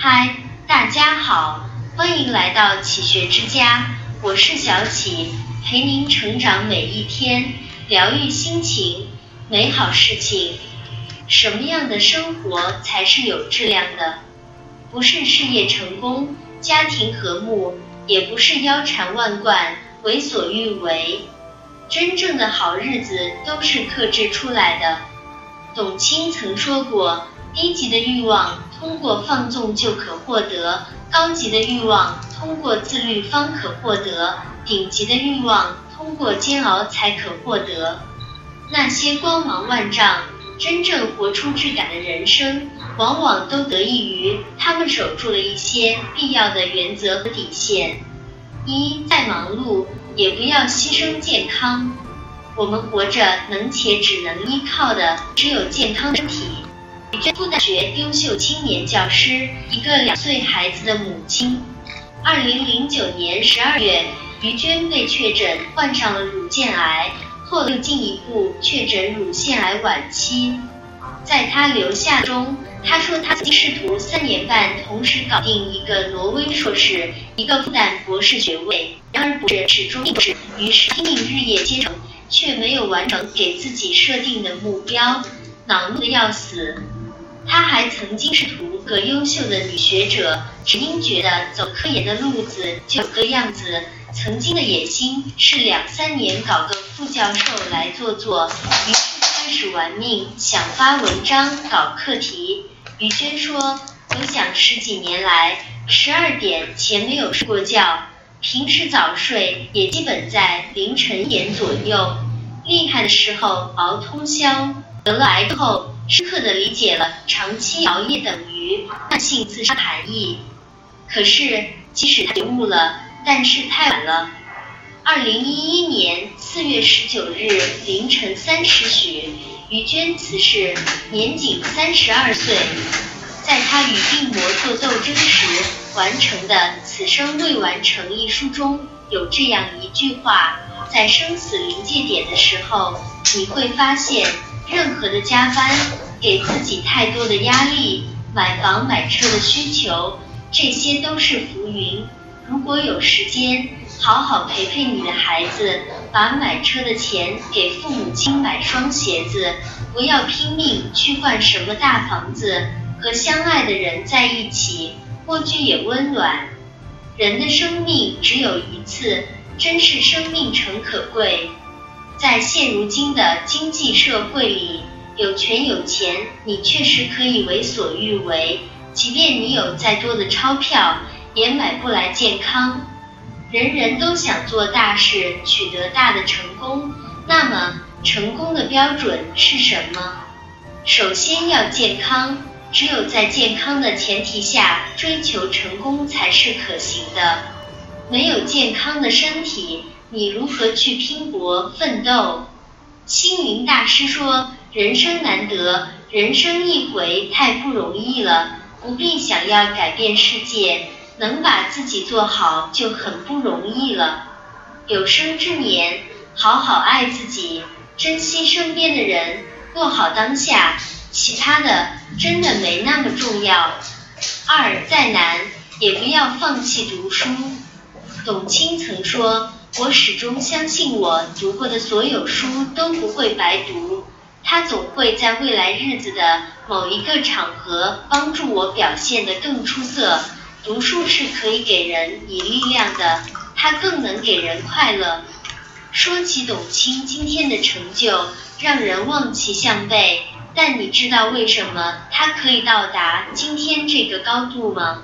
嗨，大家好，欢迎来到启学之家，我是小启，陪您成长每一天，疗愈心情，美好事情。什么样的生活才是有质量的？不是事业成功、家庭和睦，也不是腰缠万贯、为所欲为。真正的好日子都是克制出来的。董卿曾说过。低级的欲望通过放纵就可获得，高级的欲望通过自律方可获得，顶级的欲望通过煎熬才可获得。那些光芒万丈、真正活出质感的人生，往往都得益于他们守住了一些必要的原则和底线。一，再忙碌也不要牺牲健康。我们活着能且只能依靠的只有健康身体。于娟，复旦大学优秀青年教师，一个两岁孩子的母亲。二零零九年十二月，于娟被确诊患上了乳腺癌，后又进一步确诊乳腺癌晚期。在她留下中，她说她曾试图三年半同时搞定一个挪威硕士，一个复旦博士学位，然而博士始终不是，于是拼命日夜兼程，却没有完成给自己设定的目标，恼怒的要死。他还曾经试图个优秀的女学者，只因觉得走科研的路子就个样子。曾经的野心是两三年搞个副教授来做做，于是开始玩命想发文章、搞课题。于娟说：“我想十几年来，十二点前没有睡过觉，平时早睡也基本在凌晨一点左右。厉害的时候熬通宵，得了癌后。”深刻的理解了长期熬夜等于慢性自杀含义。可是，即使他觉悟了，但是太晚了。二零一一年四月十九日凌晨三时许，于娟辞世，年仅三十二岁。在他与病魔做斗争时完成的《此生未完成》一书中有这样一句话：在生死临界点的时候，你会发现。任何的加班，给自己太多的压力，买房买车的需求，这些都是浮云。如果有时间，好好陪陪你的孩子，把买车的钱给父母亲买双鞋子，不要拼命去换什么大房子。和相爱的人在一起，蜗居也温暖。人的生命只有一次，珍视生命诚可贵。在现如今的经济社会里，有权有钱，你确实可以为所欲为。即便你有再多的钞票，也买不来健康。人人都想做大事，取得大的成功。那么，成功的标准是什么？首先要健康，只有在健康的前提下追求成功才是可行的。没有健康的身体。你如何去拼搏奋斗？星云大师说：“人生难得，人生一回太不容易了，不必想要改变世界，能把自己做好就很不容易了。有生之年，好好爱自己，珍惜身边的人，过好当下，其他的真的没那么重要。二，再难也不要放弃读书。”董卿曾说。我始终相信，我读过的所有书都不会白读，它总会在未来日子的某一个场合帮助我表现得更出色。读书是可以给人以力量的，它更能给人快乐。说起董卿今天的成就，让人望其项背，但你知道为什么他可以到达今天这个高度吗？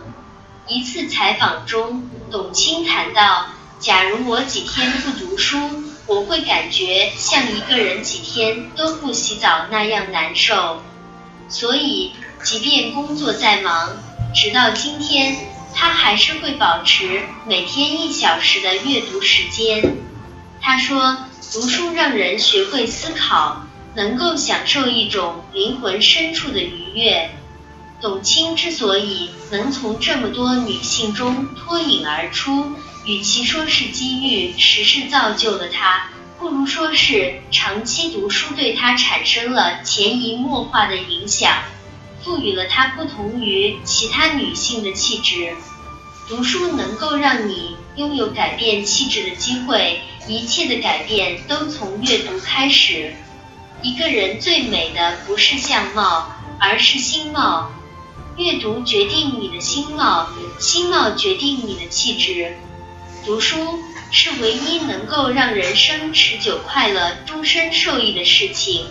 一次采访中，董卿谈到。假如我几天不读书，我会感觉像一个人几天都不洗澡那样难受。所以，即便工作再忙，直到今天，他还是会保持每天一小时的阅读时间。他说，读书让人学会思考，能够享受一种灵魂深处的愉悦。董卿之所以能从这么多女性中脱颖而出。与其说是机遇、时势造就了她，不如说是长期读书对她产生了潜移默化的影响。赋予了她不同于其他女性的气质。读书能够让你拥有改变气质的机会，一切的改变都从阅读开始。一个人最美的不是相貌，而是心貌。阅读决定你的心貌，心貌决定你的气质。读书是唯一能够让人生持久快乐、终身受益的事情。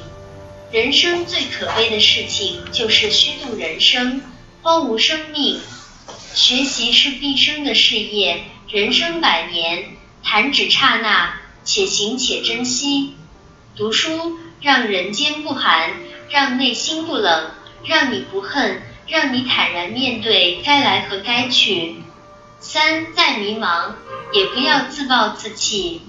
人生最可悲的事情就是虚度人生、荒芜生命。学习是毕生的事业，人生百年，弹指刹那，且行且珍惜。读书让人间不寒，让内心不冷，让你不恨。让你坦然面对该来和该去。三，再迷茫也不要自暴自弃。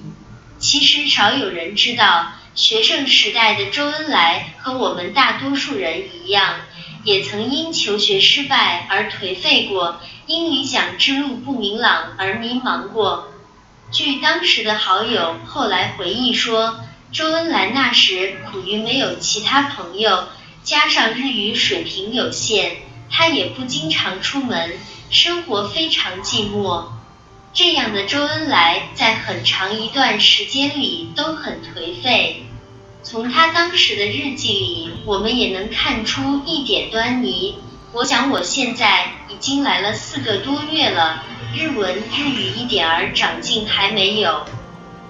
其实少有人知道，学生时代的周恩来和我们大多数人一样，也曾因求学失败而颓废过，因理想之路不明朗而迷茫过。据当时的好友后来回忆说，周恩来那时苦于没有其他朋友。加上日语水平有限，他也不经常出门，生活非常寂寞。这样的周恩来在很长一段时间里都很颓废。从他当时的日记里，我们也能看出一点端倪。我想我现在已经来了四个多月了，日文日语一点儿长进还没有。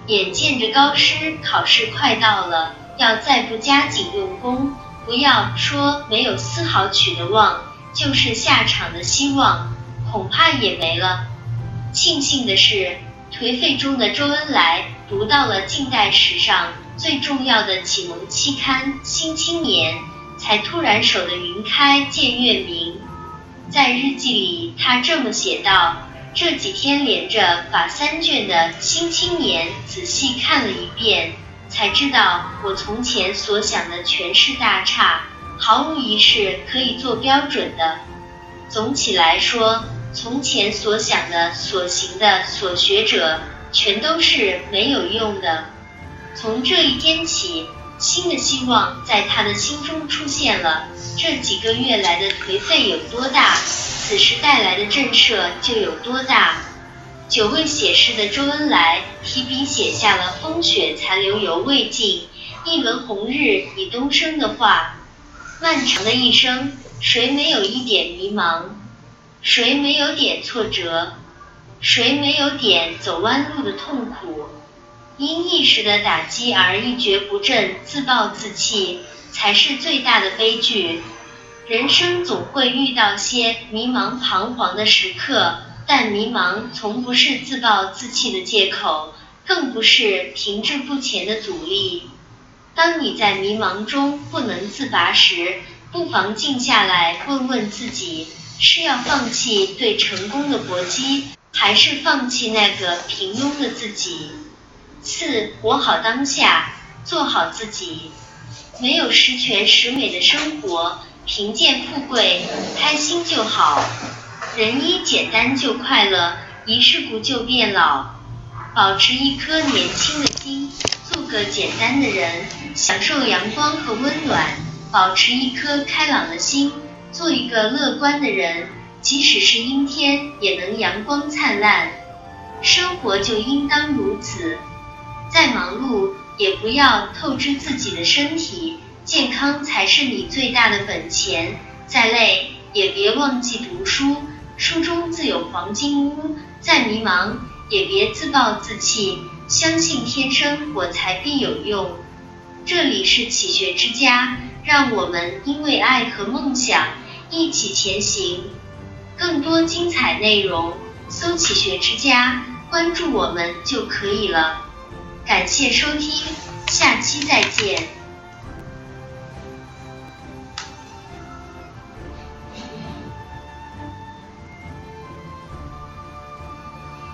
眼见着高师考试快到了，要再不加紧用功。不要说没有丝毫取的望，就是下场的希望，恐怕也没了。庆幸的是，颓废中的周恩来读到了近代史上最重要的启蒙期刊《新青年》，才突然守得云开见月明。在日记里，他这么写道：这几天连着把三卷的《新青年》仔细看了一遍。才知道我从前所想的全是大差，毫无疑是可以做标准的。总体来说，从前所想的、所行的、所学者，全都是没有用的。从这一天起，新的希望在他的心中出现了。这几个月来的颓废有多大，此时带来的震慑就有多大。久未写诗的周恩来提笔写下了“风雪残留犹未尽，一轮红日已东升”的话。漫长的一生，谁没有一点迷茫？谁没有点挫折？谁没有点走弯路的痛苦？因一时的打击而一蹶不振、自暴自弃，才是最大的悲剧。人生总会遇到些迷茫、彷徨的时刻。但迷茫从不是自暴自弃的借口，更不是停滞不前的阻力。当你在迷茫中不能自拔时，不妨静下来问问自己：是要放弃对成功的搏击，还是放弃那个平庸的自己？四，活好当下，做好自己。没有十全十美的生活，贫贱富贵，开心就好。人一简单就快乐，一世故就变老。保持一颗年轻的心，做个简单的人，享受阳光和温暖。保持一颗开朗的心，做一个乐观的人，即使是阴天也能阳光灿烂。生活就应当如此，再忙碌也不要透支自己的身体，健康才是你最大的本钱。再累也别忘记读书。书中自有黄金屋，再迷茫也别自暴自弃，相信天生我材必有用。这里是启学之家，让我们因为爱和梦想一起前行。更多精彩内容，搜“启学之家”，关注我们就可以了。感谢收听，下期再见。